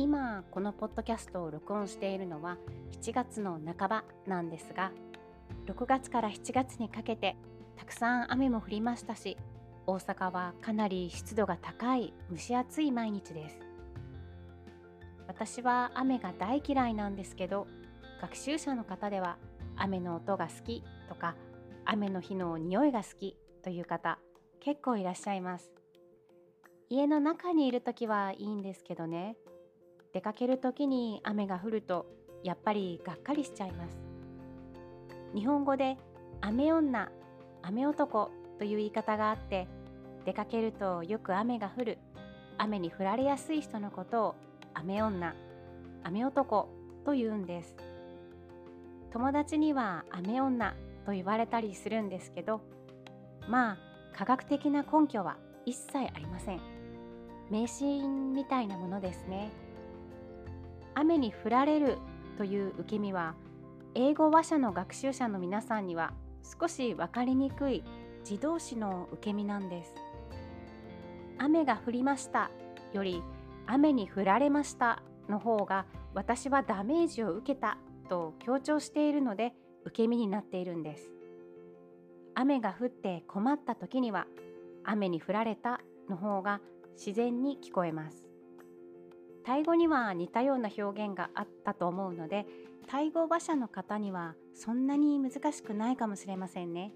今このポッドキャストを録音しているのは7月の半ばなんですが6月から7月にかけてたくさん雨も降りましたし大阪はかなり湿度が高い蒸し暑い毎日です。私は雨が大嫌いなんですけど学習者の方では雨の音が好きとか雨の日の匂いが好きという方結構いらっしゃいます。家の中にいる時はいいんですけどね。出かける時に雨が降るとやっぱりがっかりしちゃいます。日本語で雨女雨男という言い方があって出かけるとよく雨が降る。雨に降られやすい人のことを雨女雨男と言うんです。友達には雨女と言われたりするんですけどまあ科学的な根拠は一切ありません。迷信みたいなものですね。雨に降られるという受け身は英語話者の学習者の皆さんには少し分かりにくい自動詞の受け身なんです。雨が降りましたより雨に降られましたの方が私はダメージを受けたと強調しているので受け身になっているんです。雨が降って困った時には雨に降られたの方が自然に聞こえます。タイ語には似たような表現があったと思うのでタイ語話者の方にはそんなに難しくないかもしれませんね。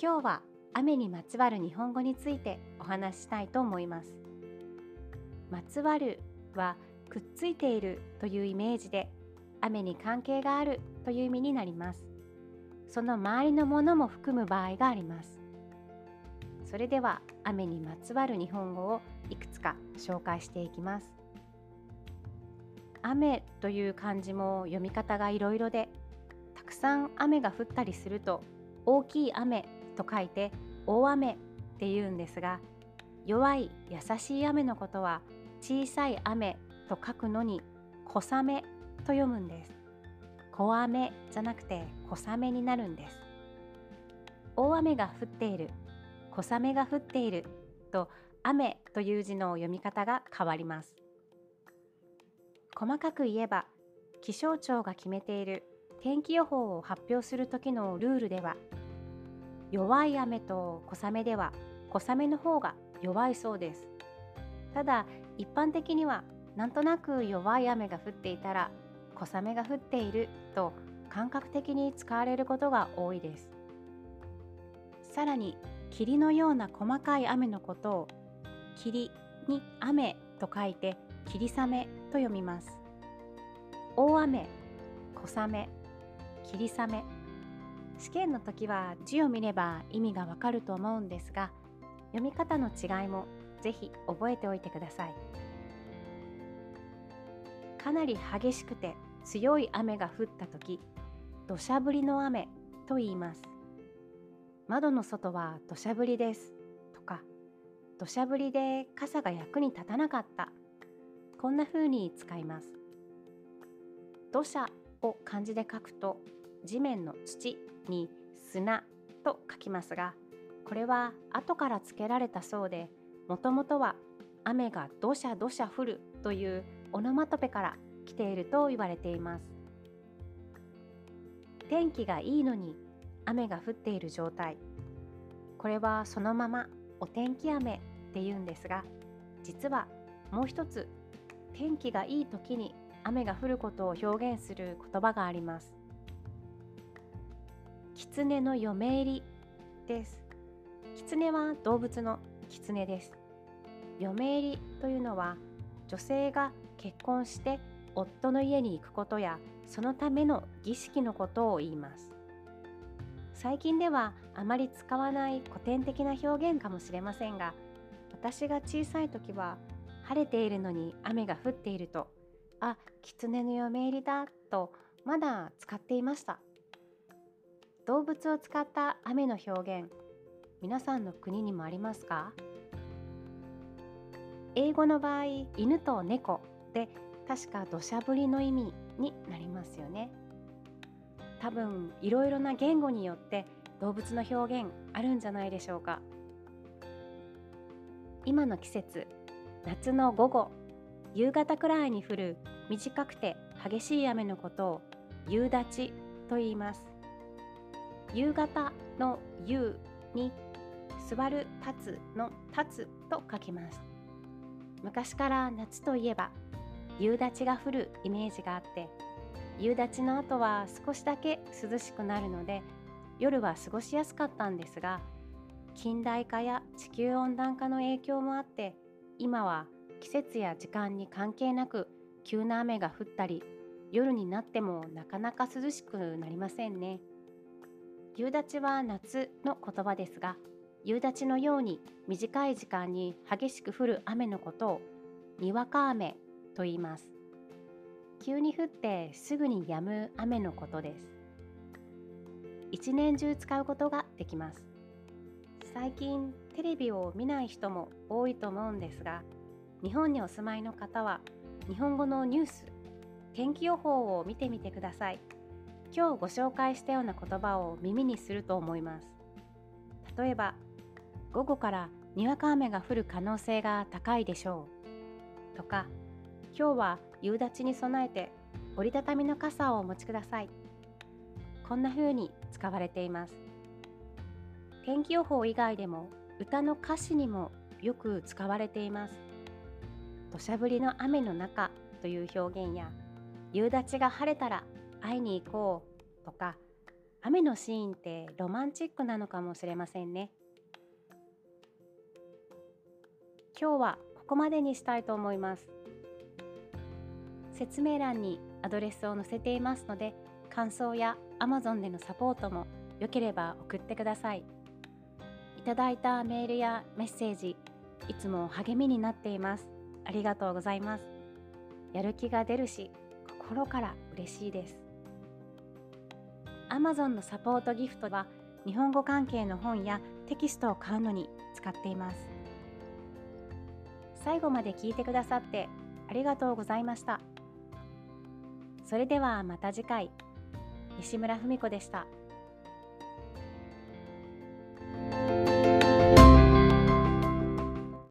今日は雨にまつわる日本語についてお話ししたいと思います。まつわるはくっついているというイメージで雨に関係があるという意味になります。その周りのものも含む場合があります。それでは雨にまつわる日本語をいくつか紹介していきます。雨という漢字も読み方がいろいろでたくさん雨が降ったりすると大きい雨と書いて大雨って言うんですが弱い優しい雨のことは小さい雨と書くのに小雨と読むんです。小雨じゃなくて小雨になるんです。大雨が降っている。小雨が降っている。と雨という字の読み方が変わります。細かく言えば気象庁が決めている天気予報を発表する時のルールでは弱い雨と小雨では小雨の方が弱いそうです。ただ一般的にはなんとなく弱い雨が降っていたら小雨が降っていると感覚的に使われることが多いです。さらに霧のような細かい雨のことを霧に雨と書いて霧雨と読みます。大雨小雨霧雨。試験の時は字を見れば意味がわかると思うんですが読み方の違いもぜひ覚えておいてください。かなり激しくて強い雨が降った時土砂降りの雨と言います。窓の外は土砂降りです。とか土砂降りで傘が役に立たなかった。こんな風に使います。土砂を漢字で書くと地面の土に砂と書きますがこれは後から付けられたそうでもともとは雨が土砂土砂降るというオノマトペから来ていると言われています。天気がいいのに雨が降っている状態。これはそのままお天気雨って言うんですが実はもう一つ天気がいい時に雨が降ることを表現する言葉があります。狐の嫁入りです。狐は動物の狐です。嫁入りというのは女性が結婚して夫の家に行くことやそのための儀式のことを言います。最近ではあまり使わない古典的な表現かもしれませんが私が小さい時は晴れているのに雨が降っているとあ狐の嫁入りだとまだ使っていました。動物を使った雨の表現皆さんの国にもありますか？英語の場合犬と猫で確か土砂降りの意味になりますよね。多分いろいろな言語によって動物の表現あるんじゃないでしょうか。今の季節夏の午後夕方くらいに降る短くて激しい雨のことを夕立と言います。夕方の夕に座る立つの立つと書きます。昔から夏といえば夕立が降るイメージがあって夕立の後は少しだけ涼しくなるので夜は過ごしやすかったんですが近代化や地球温暖化の影響もあって今は季節や時間に関係なく急な雨が降ったり夜になってもなかなか涼しくなりませんね。夕立は夏の言葉ですが夕立のように短い時間に激しく降る雨のことをにわか雨と言います。急に降ってすぐに止む雨のことです。一年中使うことができます。最近テレビを見ない人も多いと思うんですが日本にお住まいの方は日本語のニュース天気予報を見てみてください。今日ご紹介したような言葉を耳にすると思います。例えば午後からにわか雨が降る可能性が高いでしょう。とか今日は夕立に備えて折りたたみの傘をお持ちください。こんな風に使われています。天気予報以外でも歌の歌詞にもよく使われています。土砂降りの雨の中という表現や夕立が晴れたら会いに行こうとか雨のシーンってロマンチックなのかもしれませんね。今日はここまでにしたいと思います。説明欄にアドレスを載せていますので感想や Amazon でのサポートもよければ送ってください。いただいたメールやメッセージいつも励みになっています。ありがとうございます。やる気が出るし心から嬉しいです。Amazon のサポートギフトは日本語関係の本やテキストを買うのに使っています。最後まで聞いてくださってありがとうございました。それではまた次回。西村文子でした。